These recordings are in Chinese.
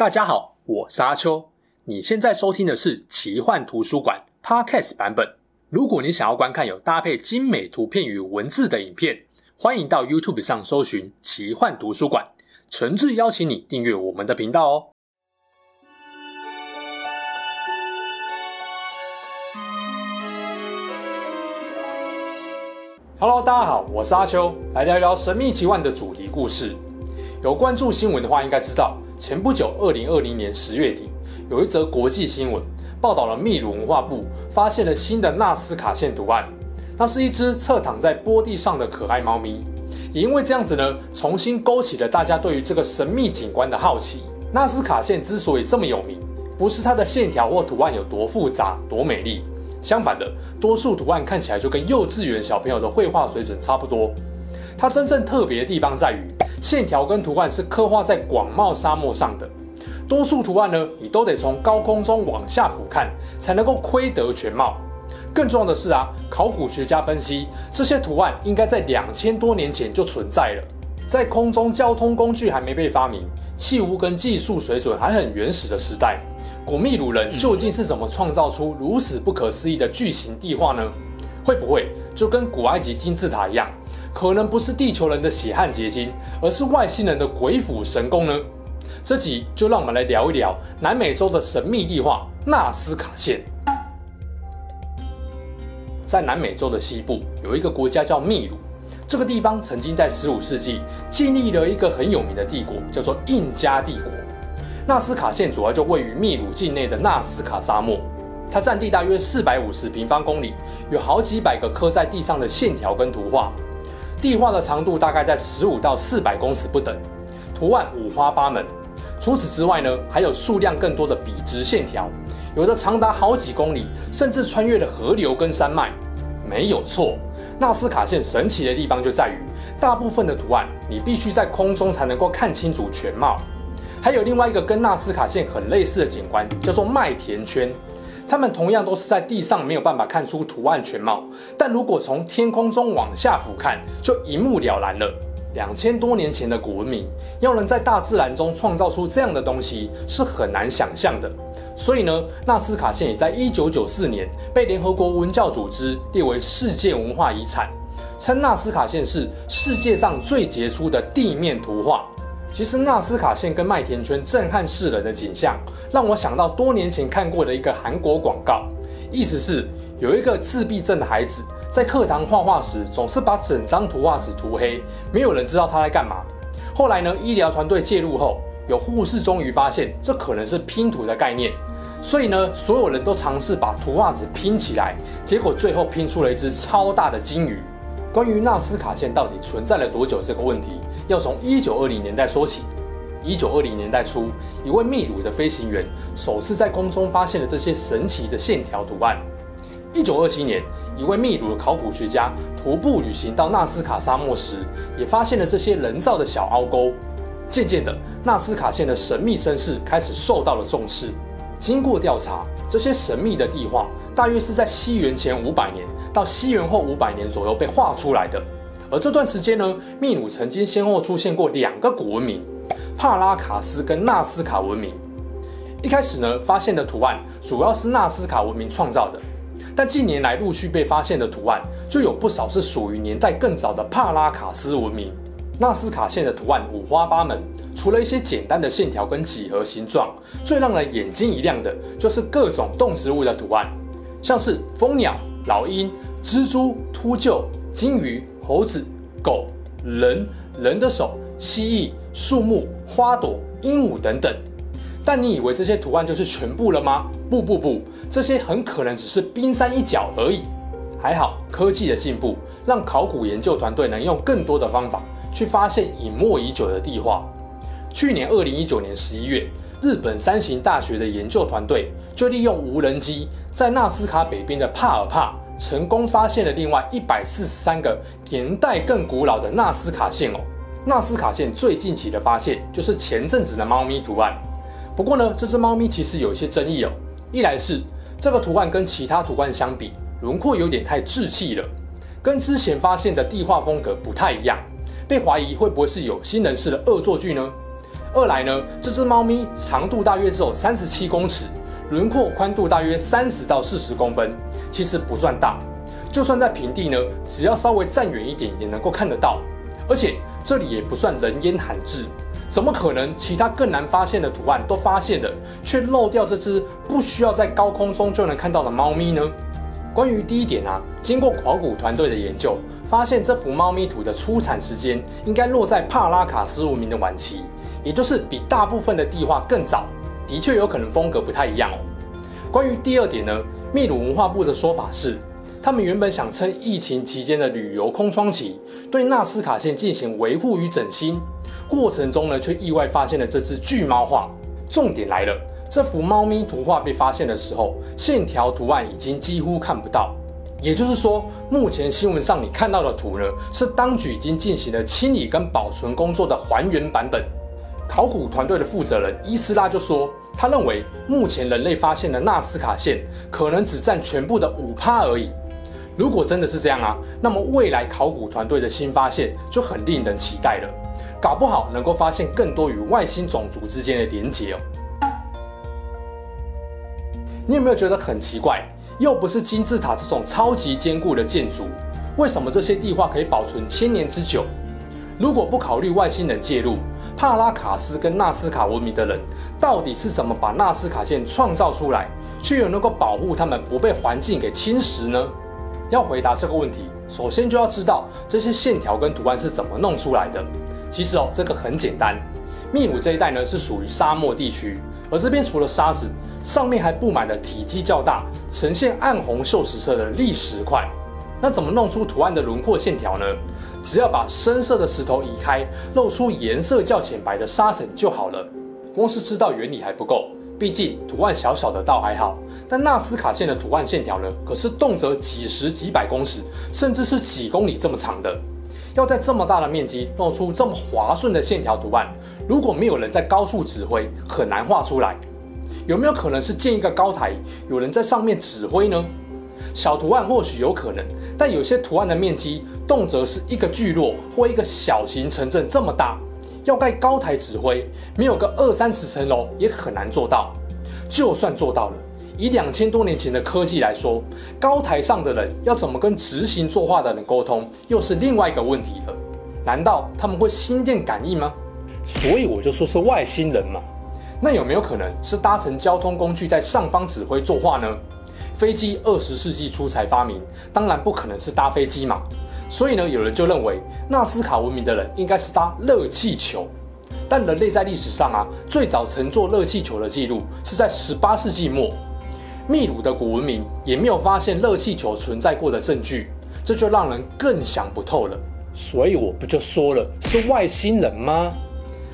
大家好，我是阿秋。你现在收听的是奇幻图书馆 Podcast 版本。如果你想要观看有搭配精美图片与文字的影片，欢迎到 YouTube 上搜寻奇幻图书馆。诚挚邀请你订阅我们的频道哦。Hello，大家好，我是阿秋，来聊聊神秘奇幻的主题故事。有关注新闻的话，应该知道。前不久，二零二零年十月底，有一则国际新闻报道了秘鲁文化部发现了新的纳斯卡线图案。那是一只侧躺在波地上的可爱猫咪，也因为这样子呢，重新勾起了大家对于这个神秘景观的好奇。纳斯卡线之所以这么有名，不是它的线条或图案有多复杂、多美丽，相反的，多数图案看起来就跟幼稚园小朋友的绘画水准差不多。它真正特别的地方在于，线条跟图案是刻画在广袤沙漠上的。多数图案呢，你都得从高空中往下俯瞰，才能够窥得全貌。更重要的是啊，考古学家分析，这些图案应该在两千多年前就存在了。在空中交通工具还没被发明，器物跟技术水准还很原始的时代，古秘鲁人究竟是怎么创造出如此不可思议的巨型地画呢？会不会就跟古埃及金字塔一样？可能不是地球人的血汗结晶，而是外星人的鬼斧神工呢？这集就让我们来聊一聊南美洲的神秘地画纳斯卡线。在南美洲的西部有一个国家叫秘鲁，这个地方曾经在15世纪建立了一个很有名的帝国，叫做印加帝国。纳斯卡线主要就位于秘鲁境内的纳斯卡沙漠，它占地大约450平方公里，有好几百个刻在地上的线条跟图画。地画的长度大概在十五到四百公尺不等，图案五花八门。除此之外呢，还有数量更多的笔直线条，有的长达好几公里，甚至穿越了河流跟山脉。没有错，纳斯卡线神奇的地方就在于，大部分的图案你必须在空中才能够看清楚全貌。还有另外一个跟纳斯卡线很类似的景观，叫做麦田圈。它们同样都是在地上没有办法看出图案全貌，但如果从天空中往下俯瞰，就一目了然了。两千多年前的古文明，要能在大自然中创造出这样的东西是很难想象的。所以呢，纳斯卡线也在一九九四年被联合国文教组织列为世界文化遗产，称纳斯卡线是世界上最杰出的地面图画。其实纳斯卡线跟麦田圈震撼世人的景象，让我想到多年前看过的一个韩国广告，意思是有一个自闭症的孩子在课堂画画时，总是把整张图画纸涂黑，没有人知道他在干嘛。后来呢，医疗团队介入后，有护士终于发现这可能是拼图的概念，所以呢，所有人都尝试把图画纸拼起来，结果最后拼出了一只超大的鲸鱼。关于纳斯卡线到底存在了多久这个问题，要从一九二零年代说起。一九二零年代初，一位秘鲁的飞行员首次在空中发现了这些神奇的线条图案。一九二七年，一位秘鲁的考古学家徒步旅行到纳斯卡沙漠时，也发现了这些人造的小凹沟。渐渐的，纳斯卡线的神秘身世开始受到了重视。经过调查，这些神秘的地画大约是在西元前五百年到西元后五百年左右被画出来的。而这段时间呢，秘鲁曾经先后出现过两个古文明：帕拉卡斯跟纳斯卡文明。一开始呢，发现的图案主要是纳斯卡文明创造的，但近年来陆续被发现的图案就有不少是属于年代更早的帕拉卡斯文明。纳斯卡线的图案五花八门，除了一些简单的线条跟几何形状，最让人眼睛一亮的就是各种动植物的图案，像是蜂鸟、老鹰、蜘蛛、秃鹫、鲸鱼、猴子、狗、人、人的手、蜥蜴、树木、花朵、鹦鹉等等。但你以为这些图案就是全部了吗？不不不，这些很可能只是冰山一角而已。还好，科技的进步让考古研究团队能用更多的方法。去发现隐没已久的地画。去年二零一九年十一月，日本三型大学的研究团队就利用无人机在纳斯卡北边的帕尔帕，成功发现了另外一百四十三个年代更古老的纳斯卡线哦。纳斯卡线最近期的发现就是前阵子的猫咪图案。不过呢，这只猫咪其实有一些争议哦。一来是这个图案跟其他图案相比，轮廓有点太稚气了，跟之前发现的地画风格不太一样。被怀疑会不会是有心人士的恶作剧呢？二来呢，这只猫咪长度大约只有三十七公尺，轮廓宽度大约三十到四十公分，其实不算大。就算在平地呢，只要稍微站远一点也能够看得到。而且这里也不算人烟罕至，怎么可能其他更难发现的图案都发现了，却漏掉这只不需要在高空中就能看到的猫咪呢？关于第一点啊，经过考古团队的研究，发现这幅猫咪图的出产时间应该落在帕拉卡斯文明的晚期，也就是比大部分的地画更早，的确有可能风格不太一样哦。关于第二点呢，秘鲁文化部的说法是，他们原本想趁疫情期间的旅游空窗期，对纳斯卡线进行维护与整新，过程中呢，却意外发现了这只巨猫画。重点来了。这幅猫咪图画被发现的时候，线条图案已经几乎看不到。也就是说，目前新闻上你看到的图呢，是当局已经进行了清理跟保存工作的还原版本。考古团队的负责人伊斯拉就说，他认为目前人类发现的纳斯卡线可能只占全部的五趴而已。如果真的是这样啊，那么未来考古团队的新发现就很令人期待了，搞不好能够发现更多与外星种族之间的连结哦。你有没有觉得很奇怪？又不是金字塔这种超级坚固的建筑，为什么这些地画可以保存千年之久？如果不考虑外星人介入，帕拉卡斯跟纳斯卡文明的人到底是怎么把纳斯卡线创造出来，却又能够保护他们不被环境给侵蚀呢？要回答这个问题，首先就要知道这些线条跟图案是怎么弄出来的。其实哦，这个很简单。秘鲁这一带呢是属于沙漠地区，而这边除了沙子，上面还布满了体积较大、呈现暗红锈蚀色的砾石块。那怎么弄出图案的轮廓线条呢？只要把深色的石头移开，露出颜色较浅白的沙层就好了。光是知道原理还不够，毕竟图案小小的倒还好，但纳斯卡线的图案线条呢，可是动辄几十几百公尺，甚至是几公里这么长的。要在这么大的面积弄出这么滑顺的线条图案，如果没有人在高处指挥，很难画出来。有没有可能是建一个高台，有人在上面指挥呢？小图案或许有可能，但有些图案的面积动辄是一个聚落或一个小型城镇这么大，要盖高台指挥，没有个二三十层楼也很难做到。就算做到了，以两千多年前的科技来说，高台上的人要怎么跟执行作画的人沟通，又是另外一个问题了。难道他们会心电感应吗？所以我就说是外星人嘛。那有没有可能是搭乘交通工具在上方指挥作画呢？飞机二十世纪初才发明，当然不可能是搭飞机嘛。所以呢，有人就认为纳斯卡文明的人应该是搭热气球。但人类在历史上啊，最早乘坐热气球的记录是在十八世纪末。秘鲁的古文明也没有发现热气球存在过的证据，这就让人更想不透了。所以我不就说了，是外星人吗？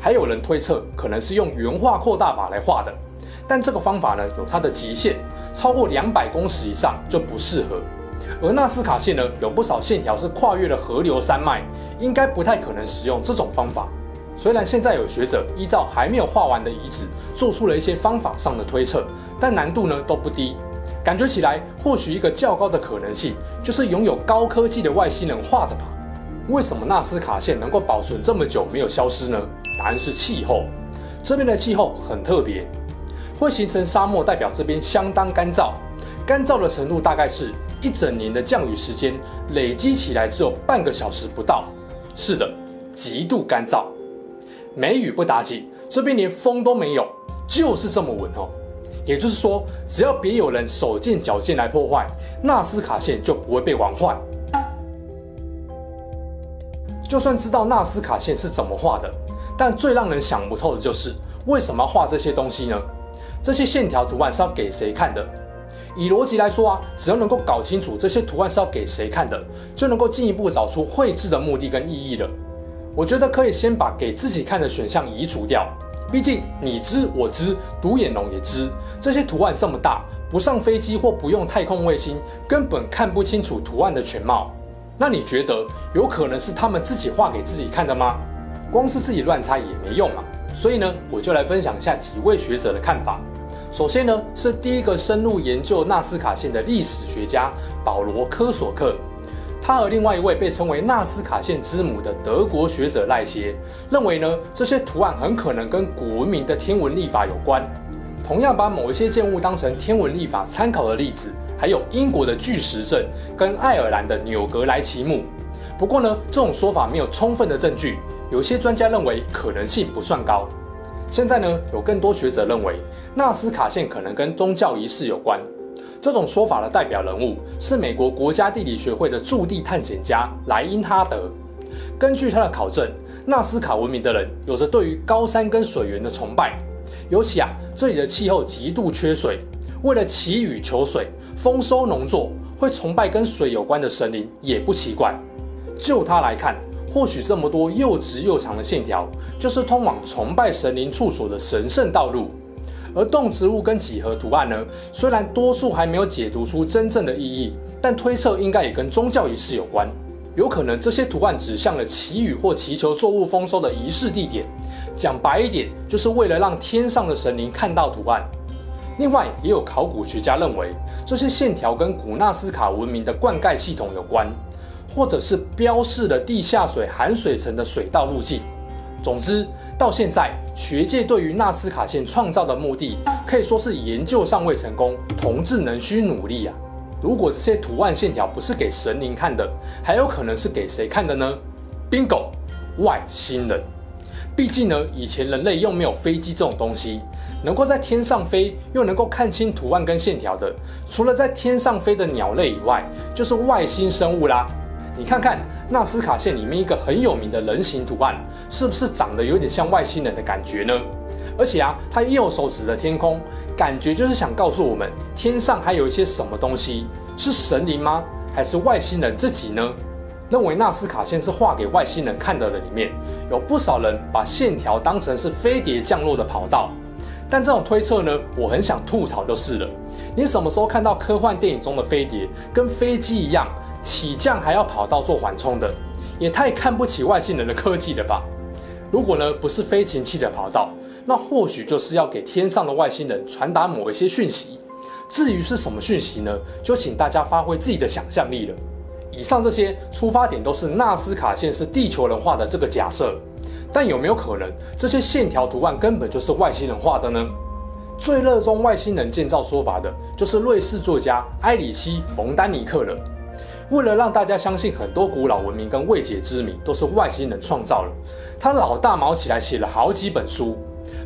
还有人推测，可能是用原画扩大法来画的，但这个方法呢，有它的极限，超过两百公尺以上就不适合。而纳斯卡线呢，有不少线条是跨越了河流山脉，应该不太可能使用这种方法。虽然现在有学者依照还没有画完的遗址，做出了一些方法上的推测，但难度呢都不低。感觉起来，或许一个较高的可能性，就是拥有高科技的外星人画的吧。为什么纳斯卡线能够保存这么久没有消失呢？答案是气候，这边的气候很特别，会形成沙漠，代表这边相当干燥，干燥的程度大概是一整年的降雨时间累积起来只有半个小时不到。是的，极度干燥，梅雨不打紧，这边连风都没有，就是这么稳哦。也就是说，只要别有人手贱脚贱来破坏，纳斯卡线就不会被玩坏。就算知道纳斯卡线是怎么画的。但最让人想不透的就是，为什么要画这些东西呢？这些线条图案是要给谁看的？以逻辑来说啊，只要能够搞清楚这些图案是要给谁看的，就能够进一步找出绘制的目的跟意义了。我觉得可以先把给自己看的选项移除掉，毕竟你知我知，独眼龙也知，这些图案这么大，不上飞机或不用太空卫星，根本看不清楚图案的全貌。那你觉得有可能是他们自己画给自己看的吗？光是自己乱猜也没用嘛，所以呢，我就来分享一下几位学者的看法。首先呢，是第一个深入研究纳斯卡线的历史学家保罗科索克，他和另外一位被称为纳斯卡线之母的德国学者赖歇认为呢，这些图案很可能跟古文明的天文历法有关。同样把某一些建物当成天文历法参考的例子，还有英国的巨石阵跟爱尔兰的纽格莱奇墓。不过呢，这种说法没有充分的证据，有些专家认为可能性不算高。现在呢，有更多学者认为纳斯卡线可能跟宗教仪式有关。这种说法的代表人物是美国国家地理学会的驻地探险家莱因哈德。根据他的考证，纳斯卡文明的人有着对于高山跟水源的崇拜，尤其啊，这里的气候极度缺水，为了祈雨求水、丰收农作，会崇拜跟水有关的神灵也不奇怪。就他来看，或许这么多又直又长的线条，就是通往崇拜神灵处所的神圣道路。而动植物跟几何图案呢，虽然多数还没有解读出真正的意义，但推测应该也跟宗教仪式有关。有可能这些图案指向了祈雨或祈求作物丰收的仪式地点。讲白一点，就是为了让天上的神灵看到图案。另外，也有考古学家认为，这些线条跟古纳斯卡文明的灌溉系统有关，或者是标示了地下水含水层的水道路径。总之，到现在，学界对于纳斯卡线创造的目的可以说是研究尚未成功，同志仍需努力啊！如果这些图案线条不是给神灵看的，还有可能是给谁看的呢？Bingo，外星人！毕竟呢，以前人类又没有飞机这种东西，能够在天上飞又能够看清图案跟线条的，除了在天上飞的鸟类以外，就是外星生物啦。你看看纳斯卡线里面一个很有名的人形图案，是不是长得有点像外星人的感觉呢？而且啊，他右手指着天空，感觉就是想告诉我们，天上还有一些什么东西，是神灵吗？还是外星人自己呢？认为纳斯卡线是画给外星人看的人里面，有不少人把线条当成是飞碟降落的跑道。但这种推测呢，我很想吐槽就是了。你什么时候看到科幻电影中的飞碟跟飞机一样？起降还要跑道做缓冲的，也太看不起外星人的科技了吧？如果呢，不是飞行器的跑道，那或许就是要给天上的外星人传达某一些讯息。至于是什么讯息呢？就请大家发挥自己的想象力了。以上这些出发点都是纳斯卡线是地球人画的这个假设，但有没有可能这些线条图案根本就是外星人画的呢？最热衷外星人建造说法的就是瑞士作家埃里希·冯丹尼克了。为了让大家相信很多古老文明跟未解之谜都是外星人创造了，他老大毛起来写了好几本书。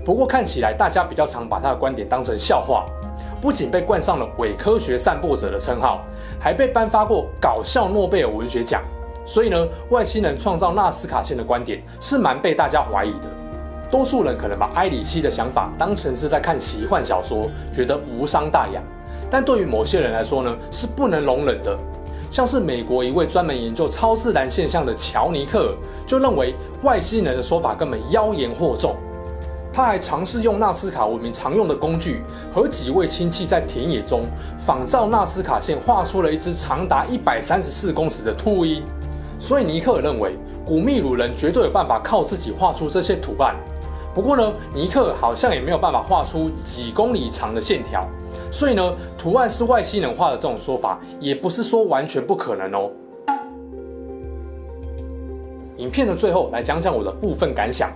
不过看起来大家比较常把他的观点当成笑话，不仅被冠上了伪科学散播者的称号，还被颁发过搞笑诺贝尔文学奖。所以呢，外星人创造纳斯卡线的观点是蛮被大家怀疑的。多数人可能把埃里希的想法当成是在看奇幻小说，觉得无伤大雅。但对于某些人来说呢，是不能容忍的。像是美国一位专门研究超自然现象的乔尼克，就认为外星人的说法根本妖言惑众。他还尝试用纳斯卡文明常用的工具，和几位亲戚在田野中仿照纳斯卡线画出了一只长达一百三十四公尺的秃鹰。所以尼克尔认为，古秘鲁人绝对有办法靠自己画出这些图案。不过呢，尼克好像也没有办法画出几公里长的线条。所以呢，图案是外星人画的这种说法，也不是说完全不可能哦。影片的最后来讲讲我的部分感想。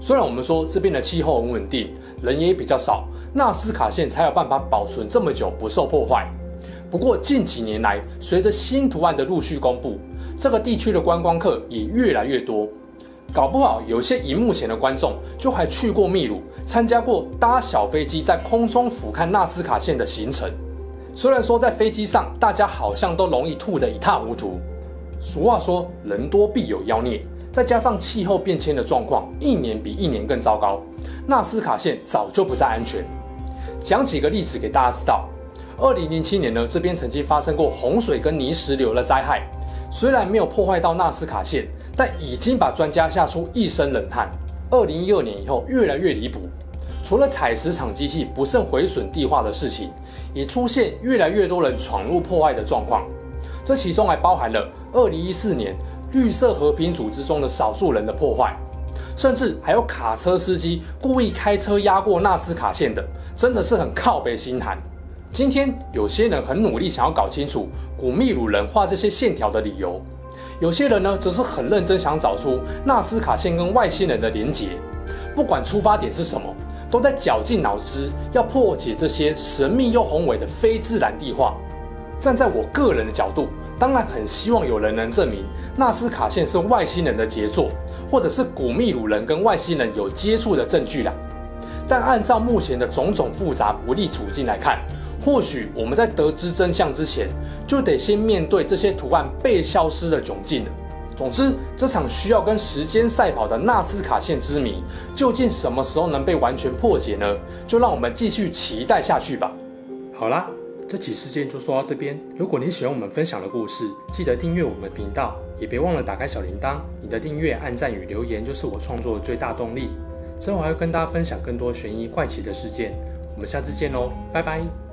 虽然我们说这边的气候很稳定，人也比较少，纳斯卡线才有办法保存这么久不受破坏。不过近几年来，随着新图案的陆续公布，这个地区的观光客也越来越多。搞不好有些荧幕前的观众就还去过秘鲁，参加过搭小飞机在空中俯瞰纳斯卡线的行程。虽然说在飞机上大家好像都容易吐得一塌糊涂，俗话说人多必有妖孽，再加上气候变迁的状况一年比一年更糟糕，纳斯卡线早就不再安全。讲几个例子给大家知道。二零零七年呢，这边曾经发生过洪水跟泥石流的灾害，虽然没有破坏到纳斯卡线。但已经把专家吓出一身冷汗。二零一二年以后，越来越离谱。除了采石场机器不慎毁损地化的事情，也出现越来越多人闯入破坏的状况。这其中还包含了二零一四年绿色和平组织中的少数人的破坏，甚至还有卡车司机故意开车压过纳斯卡线的，真的是很靠北心寒。今天有些人很努力想要搞清楚古秘鲁人画这些线条的理由，有些人呢则是很认真想找出纳斯卡线跟外星人的连结。不管出发点是什么，都在绞尽脑汁要破解这些神秘又宏伟的非自然地画。站在我个人的角度，当然很希望有人能证明纳斯卡线是外星人的杰作，或者是古秘鲁人跟外星人有接触的证据啦。但按照目前的种种复杂不利处境来看，或许我们在得知真相之前，就得先面对这些图案被消失的窘境了。总之，这场需要跟时间赛跑的纳斯卡线之谜，究竟什么时候能被完全破解呢？就让我们继续期待下去吧。好啦。这起事件就说到这边。如果你喜欢我们分享的故事，记得订阅我们频道，也别忘了打开小铃铛。你的订阅、按赞与留言就是我创作的最大动力。之后还会跟大家分享更多悬疑怪奇的事件。我们下次见喽，拜拜。